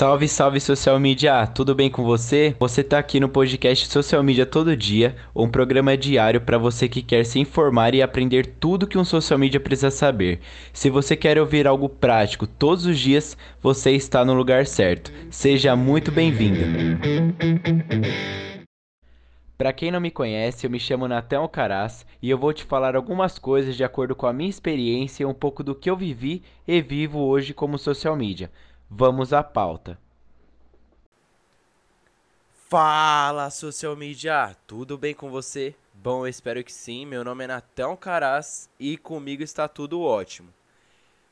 Salve, salve social media! Tudo bem com você? Você tá aqui no podcast Social Media Todo Dia, um programa diário para você que quer se informar e aprender tudo que um social media precisa saber. Se você quer ouvir algo prático todos os dias, você está no lugar certo. Seja muito bem-vindo. Para quem não me conhece, eu me chamo Natan Alcaraz e eu vou te falar algumas coisas de acordo com a minha experiência e um pouco do que eu vivi e vivo hoje como social media. Vamos à pauta. Fala, social media! Tudo bem com você? Bom, eu espero que sim. Meu nome é Natão Caraz e comigo está tudo ótimo.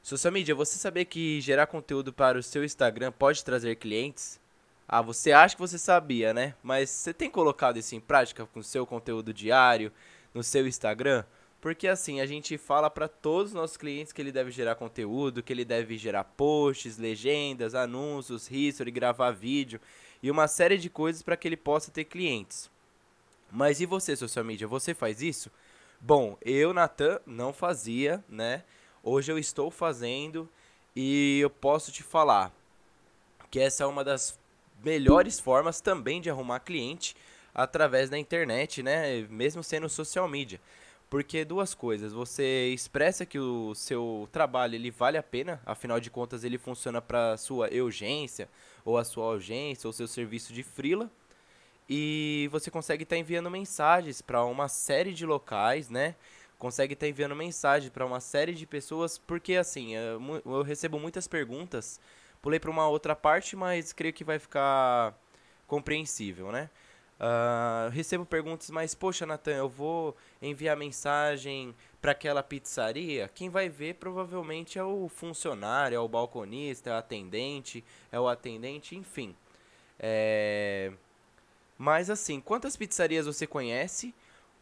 Social media, você sabia que gerar conteúdo para o seu Instagram pode trazer clientes? Ah, você acha que você sabia, né? Mas você tem colocado isso em prática com o seu conteúdo diário no seu Instagram? Porque assim, a gente fala para todos os nossos clientes que ele deve gerar conteúdo, que ele deve gerar posts, legendas, anúncios, history, gravar vídeo e uma série de coisas para que ele possa ter clientes. Mas e você, social media, você faz isso? Bom, eu, Natan, não fazia, né? Hoje eu estou fazendo e eu posso te falar que essa é uma das melhores formas também de arrumar cliente através da internet, né? Mesmo sendo social media. Porque duas coisas, você expressa que o seu trabalho ele vale a pena, afinal de contas ele funciona para sua urgência ou a sua urgência ou seu serviço de frila. E você consegue estar tá enviando mensagens para uma série de locais, né? Consegue estar tá enviando mensagem para uma série de pessoas, porque assim, eu, eu recebo muitas perguntas. Pulei para uma outra parte, mas creio que vai ficar compreensível, né? Uh, recebo perguntas, mas poxa, Natan, eu vou enviar mensagem para aquela pizzaria. Quem vai ver provavelmente é o funcionário, é o balconista, é o atendente, é o atendente, enfim. É... Mas assim, quantas pizzarias você conhece?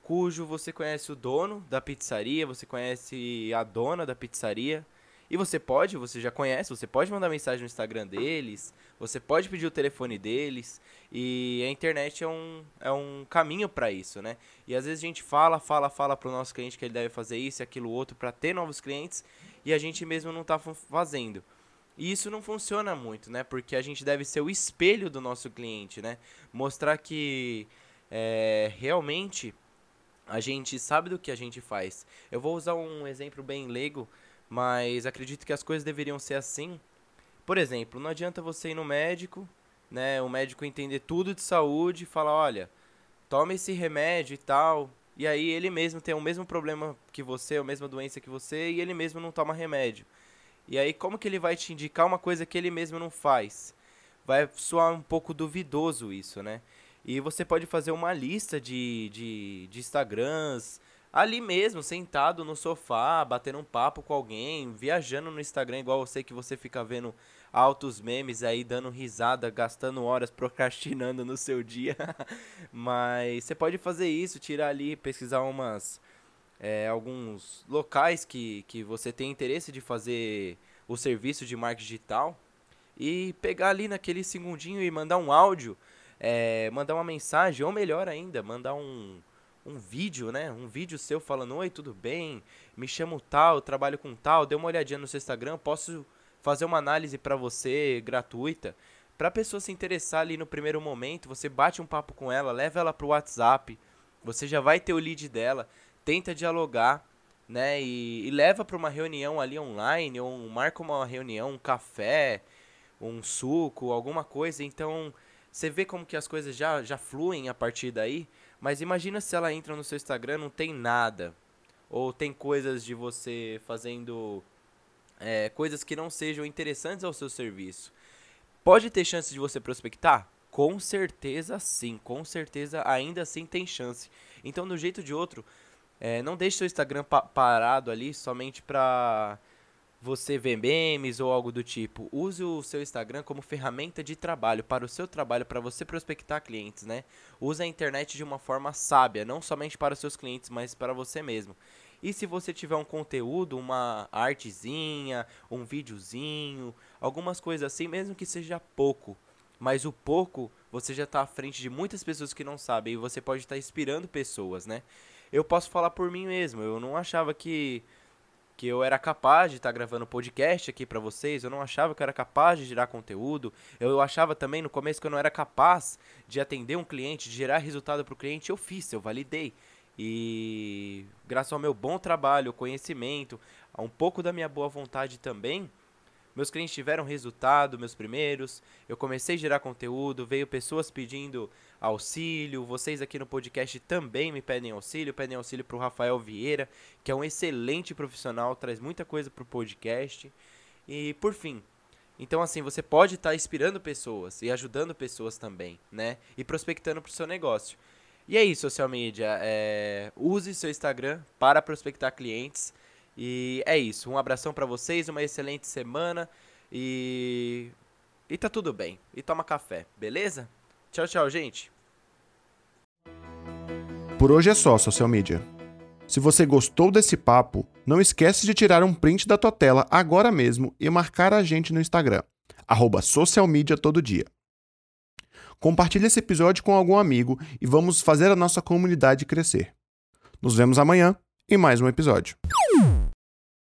Cujo você conhece o dono da pizzaria, você conhece a dona da pizzaria, e você pode, você já conhece, você pode mandar mensagem no Instagram deles, você pode pedir o telefone deles, e a internet é um, é um caminho para isso, né? E às vezes a gente fala, fala, fala pro nosso cliente que ele deve fazer isso e aquilo outro para ter novos clientes, e a gente mesmo não tá fazendo. E isso não funciona muito, né? Porque a gente deve ser o espelho do nosso cliente, né? Mostrar que é, realmente a gente sabe do que a gente faz. Eu vou usar um exemplo bem leigo mas acredito que as coisas deveriam ser assim. Por exemplo, não adianta você ir no médico, né, o médico entender tudo de saúde e falar, olha, tome esse remédio e tal, e aí ele mesmo tem o mesmo problema que você, a mesma doença que você, e ele mesmo não toma remédio. E aí como que ele vai te indicar uma coisa que ele mesmo não faz? Vai soar um pouco duvidoso isso, né? E você pode fazer uma lista de, de, de Instagrams, ali mesmo, sentado no sofá, batendo um papo com alguém, viajando no Instagram, igual eu sei que você fica vendo altos memes aí, dando risada, gastando horas procrastinando no seu dia. Mas você pode fazer isso, tirar ali, pesquisar umas. É, alguns locais que, que você tem interesse de fazer o serviço de marketing digital e pegar ali naquele segundinho e mandar um áudio, é, mandar uma mensagem, ou melhor ainda, mandar um, um vídeo, né? Um vídeo seu falando: Oi, tudo bem? Me chamo tal, trabalho com tal. Dê uma olhadinha no seu Instagram, posso fazer uma análise para você gratuita. Para a pessoa se interessar ali no primeiro momento, você bate um papo com ela, leva ela pro WhatsApp, você já vai ter o lead dela, tenta dialogar, né? E, e leva para uma reunião ali online, ou marca uma reunião, um café, um suco, alguma coisa. Então, você vê como que as coisas já, já fluem a partir daí. Mas imagina se ela entra no seu Instagram não tem nada. Ou tem coisas de você fazendo é, coisas que não sejam interessantes ao seu serviço. Pode ter chance de você prospectar? Com certeza sim, com certeza ainda assim tem chance. Então, do jeito de outro, é, não deixe seu Instagram pa parado ali somente pra você vê memes ou algo do tipo, use o seu Instagram como ferramenta de trabalho, para o seu trabalho, para você prospectar clientes, né? Use a internet de uma forma sábia, não somente para os seus clientes, mas para você mesmo. E se você tiver um conteúdo, uma artezinha, um videozinho, algumas coisas assim, mesmo que seja pouco, mas o pouco você já está à frente de muitas pessoas que não sabem e você pode estar tá inspirando pessoas, né? Eu posso falar por mim mesmo, eu não achava que que eu era capaz de estar tá gravando podcast aqui para vocês, eu não achava que eu era capaz de gerar conteúdo, eu achava também no começo que eu não era capaz de atender um cliente, de gerar resultado para o cliente, eu fiz, eu validei. E graças ao meu bom trabalho, conhecimento, a um pouco da minha boa vontade também, meus clientes tiveram resultado, meus primeiros. Eu comecei a gerar conteúdo, veio pessoas pedindo auxílio. Vocês aqui no podcast também me pedem auxílio, pedem auxílio para o Rafael Vieira, que é um excelente profissional, traz muita coisa para o podcast. E por fim, então, assim, você pode estar tá inspirando pessoas e ajudando pessoas também, né? E prospectando para o seu negócio. E é isso, social media. É... Use seu Instagram para prospectar clientes. E é isso. Um abração para vocês, uma excelente semana e e tá tudo bem. E toma café, beleza? Tchau, tchau, gente. Por hoje é só, social media. Se você gostou desse papo, não esquece de tirar um print da tua tela agora mesmo e marcar a gente no Instagram, arroba todo dia. Compartilhe esse episódio com algum amigo e vamos fazer a nossa comunidade crescer. Nos vemos amanhã em mais um episódio.